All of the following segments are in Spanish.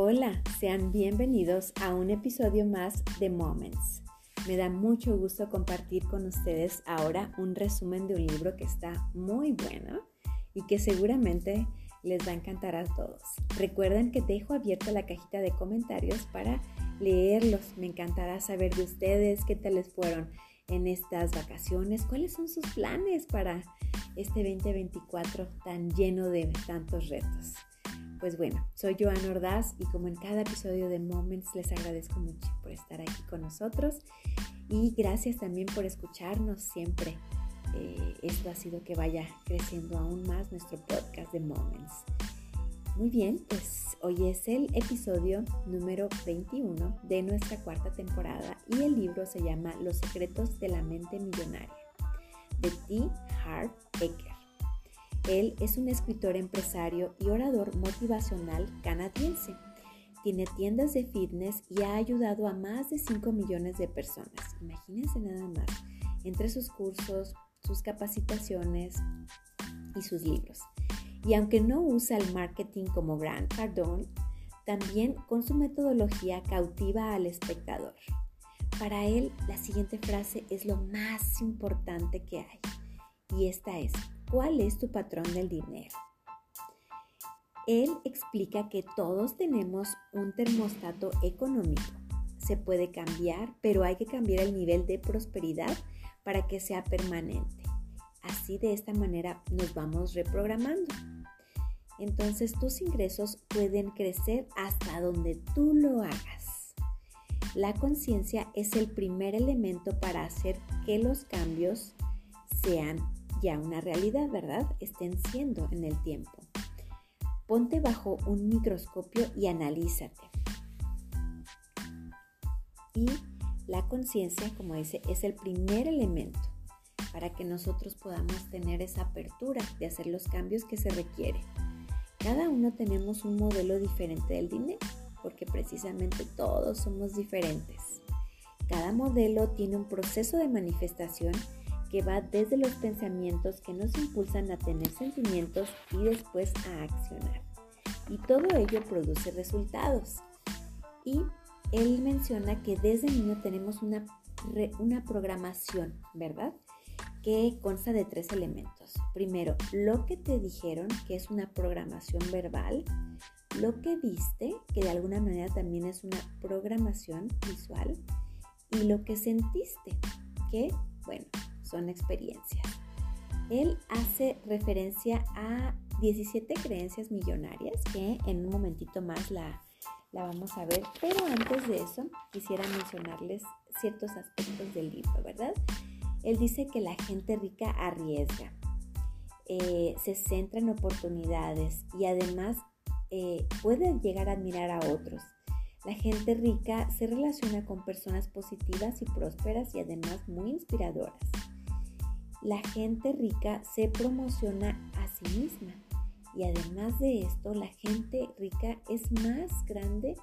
Hola, sean bienvenidos a un episodio más de Moments. Me da mucho gusto compartir con ustedes ahora un resumen de un libro que está muy bueno y que seguramente les va a encantar a todos. Recuerden que dejo abierta la cajita de comentarios para leerlos. Me encantará saber de ustedes qué tal les fueron en estas vacaciones, cuáles son sus planes para este 2024 tan lleno de tantos retos. Pues bueno, soy Joana Ordaz y como en cada episodio de Moments les agradezco mucho por estar aquí con nosotros y gracias también por escucharnos siempre. Eh, esto ha sido que vaya creciendo aún más nuestro podcast de Moments. Muy bien, pues hoy es el episodio número 21 de nuestra cuarta temporada y el libro se llama Los secretos de la mente millonaria de T. Hart Ecker. Él es un escritor empresario y orador motivacional canadiense. Tiene tiendas de fitness y ha ayudado a más de 5 millones de personas. Imagínense nada más, entre sus cursos, sus capacitaciones y sus libros. Y aunque no usa el marketing como Grant Cardone, también con su metodología cautiva al espectador. Para él, la siguiente frase es lo más importante que hay. Y esta es, ¿Cuál es tu patrón del dinero? Él explica que todos tenemos un termostato económico. Se puede cambiar, pero hay que cambiar el nivel de prosperidad para que sea permanente. Así de esta manera nos vamos reprogramando. Entonces tus ingresos pueden crecer hasta donde tú lo hagas. La conciencia es el primer elemento para hacer que los cambios sean ya una realidad, ¿verdad? Estén siendo en el tiempo. Ponte bajo un microscopio y analízate. Y la conciencia, como dice, es el primer elemento para que nosotros podamos tener esa apertura de hacer los cambios que se requieren. Cada uno tenemos un modelo diferente del dinero, porque precisamente todos somos diferentes. Cada modelo tiene un proceso de manifestación que va desde los pensamientos que nos impulsan a tener sentimientos y después a accionar. Y todo ello produce resultados. Y él menciona que desde niño tenemos una, una programación, ¿verdad? Que consta de tres elementos. Primero, lo que te dijeron, que es una programación verbal. Lo que viste, que de alguna manera también es una programación visual. Y lo que sentiste, que, bueno, son experiencias. Él hace referencia a 17 creencias millonarias que en un momentito más la, la vamos a ver, pero antes de eso quisiera mencionarles ciertos aspectos del libro, ¿verdad? Él dice que la gente rica arriesga, eh, se centra en oportunidades y además eh, puede llegar a admirar a otros. La gente rica se relaciona con personas positivas y prósperas y además muy inspiradoras la gente rica se promociona a sí misma. Y además de esto, la gente rica es más grande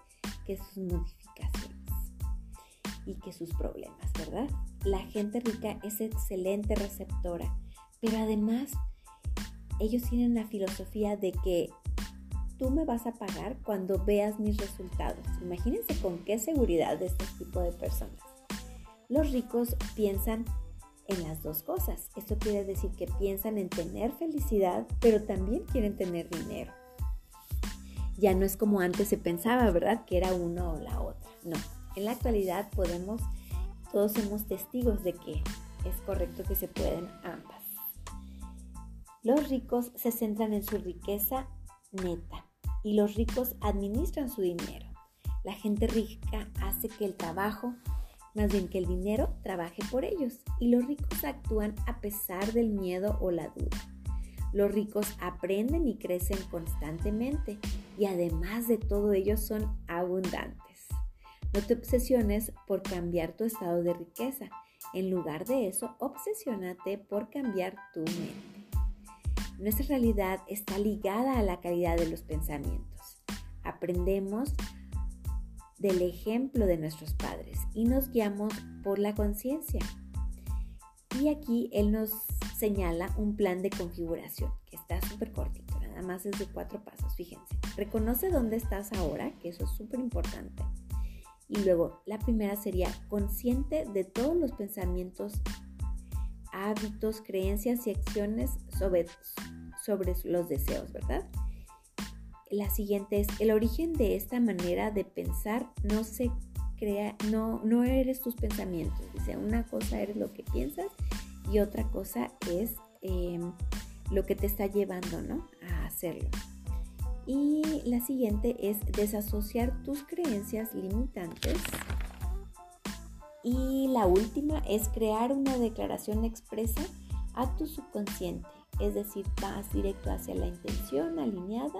que sus modificaciones y que sus problemas, ¿verdad? La gente rica es excelente receptora, pero además ellos tienen la filosofía de que tú me vas a pagar cuando veas mis resultados. Imagínense con qué seguridad de este tipo de personas. Los ricos piensan en las dos cosas. Esto quiere decir que piensan en tener felicidad, pero también quieren tener dinero. Ya no es como antes se pensaba, ¿verdad? Que era uno o la otra. No, en la actualidad podemos, todos somos testigos de que es correcto que se pueden ambas. Los ricos se centran en su riqueza neta y los ricos administran su dinero. La gente rica hace que el trabajo más bien que el dinero trabaje por ellos y los ricos actúan a pesar del miedo o la duda. Los ricos aprenden y crecen constantemente y además de todo ellos son abundantes. No te obsesiones por cambiar tu estado de riqueza. En lugar de eso, obsesiónate por cambiar tu mente. Nuestra realidad está ligada a la calidad de los pensamientos. Aprendemos del ejemplo de nuestros padres y nos guiamos por la conciencia. Y aquí él nos señala un plan de configuración que está súper cortito, nada más es de cuatro pasos, fíjense. Reconoce dónde estás ahora, que eso es súper importante. Y luego, la primera sería consciente de todos los pensamientos, hábitos, creencias y acciones sobre, sobre los deseos, ¿verdad? La siguiente es, el origen de esta manera de pensar no se crea, no, no eres tus pensamientos. Dice, una cosa eres lo que piensas y otra cosa es em, lo que te está llevando, ¿no? A hacerlo. Y la siguiente es desasociar tus creencias limitantes. Y la última es crear una declaración expresa a tu subconsciente. Es decir, vas directo hacia la intención alineada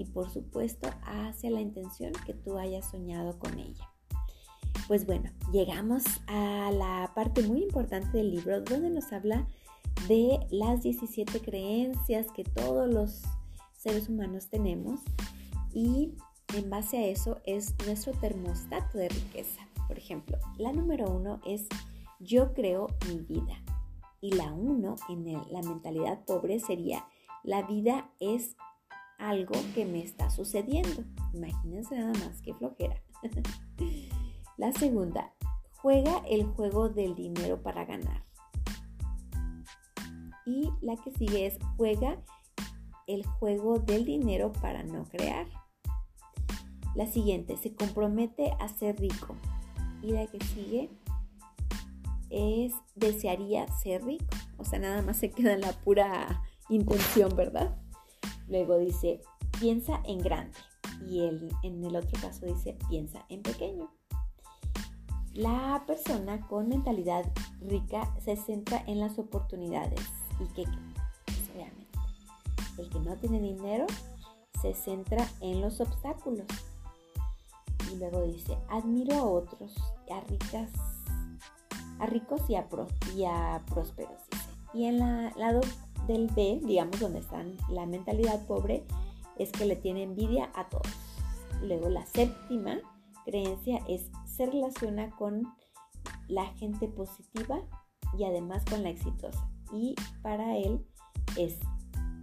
y por supuesto hacia la intención que tú hayas soñado con ella. Pues bueno, llegamos a la parte muy importante del libro donde nos habla de las 17 creencias que todos los seres humanos tenemos y en base a eso es nuestro termostato de riqueza. Por ejemplo, la número uno es yo creo mi vida y la uno en la mentalidad pobre sería la vida es algo que me está sucediendo. Imagínense nada más que flojera. la segunda, juega el juego del dinero para ganar. Y la que sigue es juega el juego del dinero para no crear. La siguiente, se compromete a ser rico. Y la que sigue es desearía ser rico. O sea, nada más se queda en la pura intención, ¿verdad? Luego dice, piensa en grande. Y en el otro caso dice, piensa en pequeño. La persona con mentalidad rica se centra en las oportunidades y que el que no tiene dinero se centra en los obstáculos. Y luego dice, admiro a otros, a ricas, a ricos y a, prósperos. Y en el lado del B, digamos donde está la mentalidad pobre, es que le tiene envidia a todos. Luego la séptima creencia es se relaciona con la gente positiva y además con la exitosa. Y para él es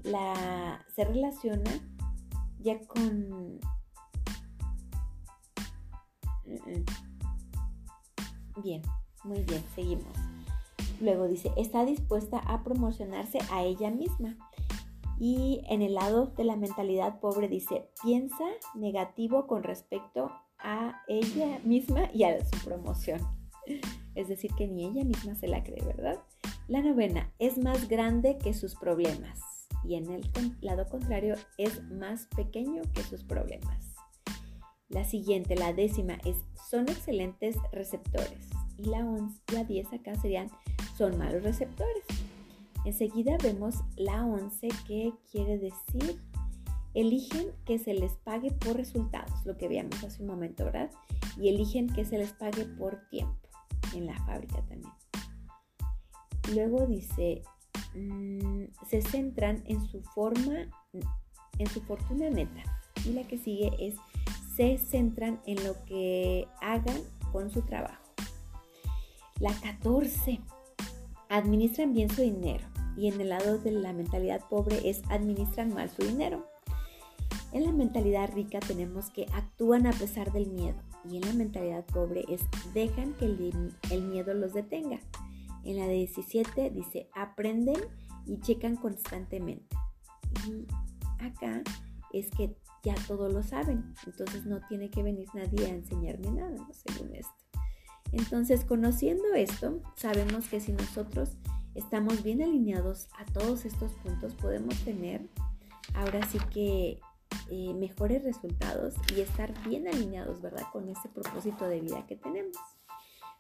la, se relaciona ya con... Bien, muy bien, seguimos. Luego dice, está dispuesta a promocionarse a ella misma. Y en el lado de la mentalidad pobre dice, piensa negativo con respecto a ella misma y a su promoción. Es decir, que ni ella misma se la cree, ¿verdad? La novena es más grande que sus problemas y en el lado contrario es más pequeño que sus problemas. La siguiente, la décima, es son excelentes receptores y la, la 10 acá serían son malos receptores. Enseguida vemos la 11 que quiere decir eligen que se les pague por resultados, lo que veíamos hace un momento, ¿verdad? Y eligen que se les pague por tiempo en la fábrica también. Luego dice, Mm, se centran en su forma, en su fortuna neta. Y la que sigue es, se centran en lo que hagan con su trabajo. La 14, administran bien su dinero. Y en el lado de la mentalidad pobre es administran mal su dinero. En la mentalidad rica tenemos que actúan a pesar del miedo. Y en la mentalidad pobre es dejan que el, miedo los detenga. En la 17 dice, aprenden y checan constantemente. Y acá es que ya todo lo saben, entonces no tiene que venir nadie a enseñarme nada, ¿no? según esto. Entonces, conociendo esto, sabemos que si nosotros estamos bien alineados a todos estos puntos, podemos tener ahora sí que eh, mejores resultados y estar bien alineados, ¿verdad? Con ese propósito de vida que tenemos.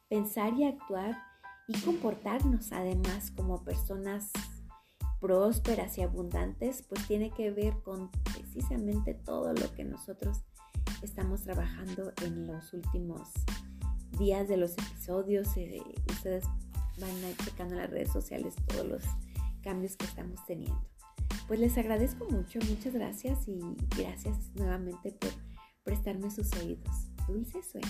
Pensar y actuar y comportarnos además como personas prósperas y abundantes, pues tiene que ver con precisamente todo lo que nosotros estamos trabajando en los últimos días de los episodios. Eh, ustedes van a ir checando en las redes sociales todos los cambios que estamos teniendo. Pues les agradezco mucho, muchas gracias y gracias nuevamente por prestarme sus oídos. Dulce sueño.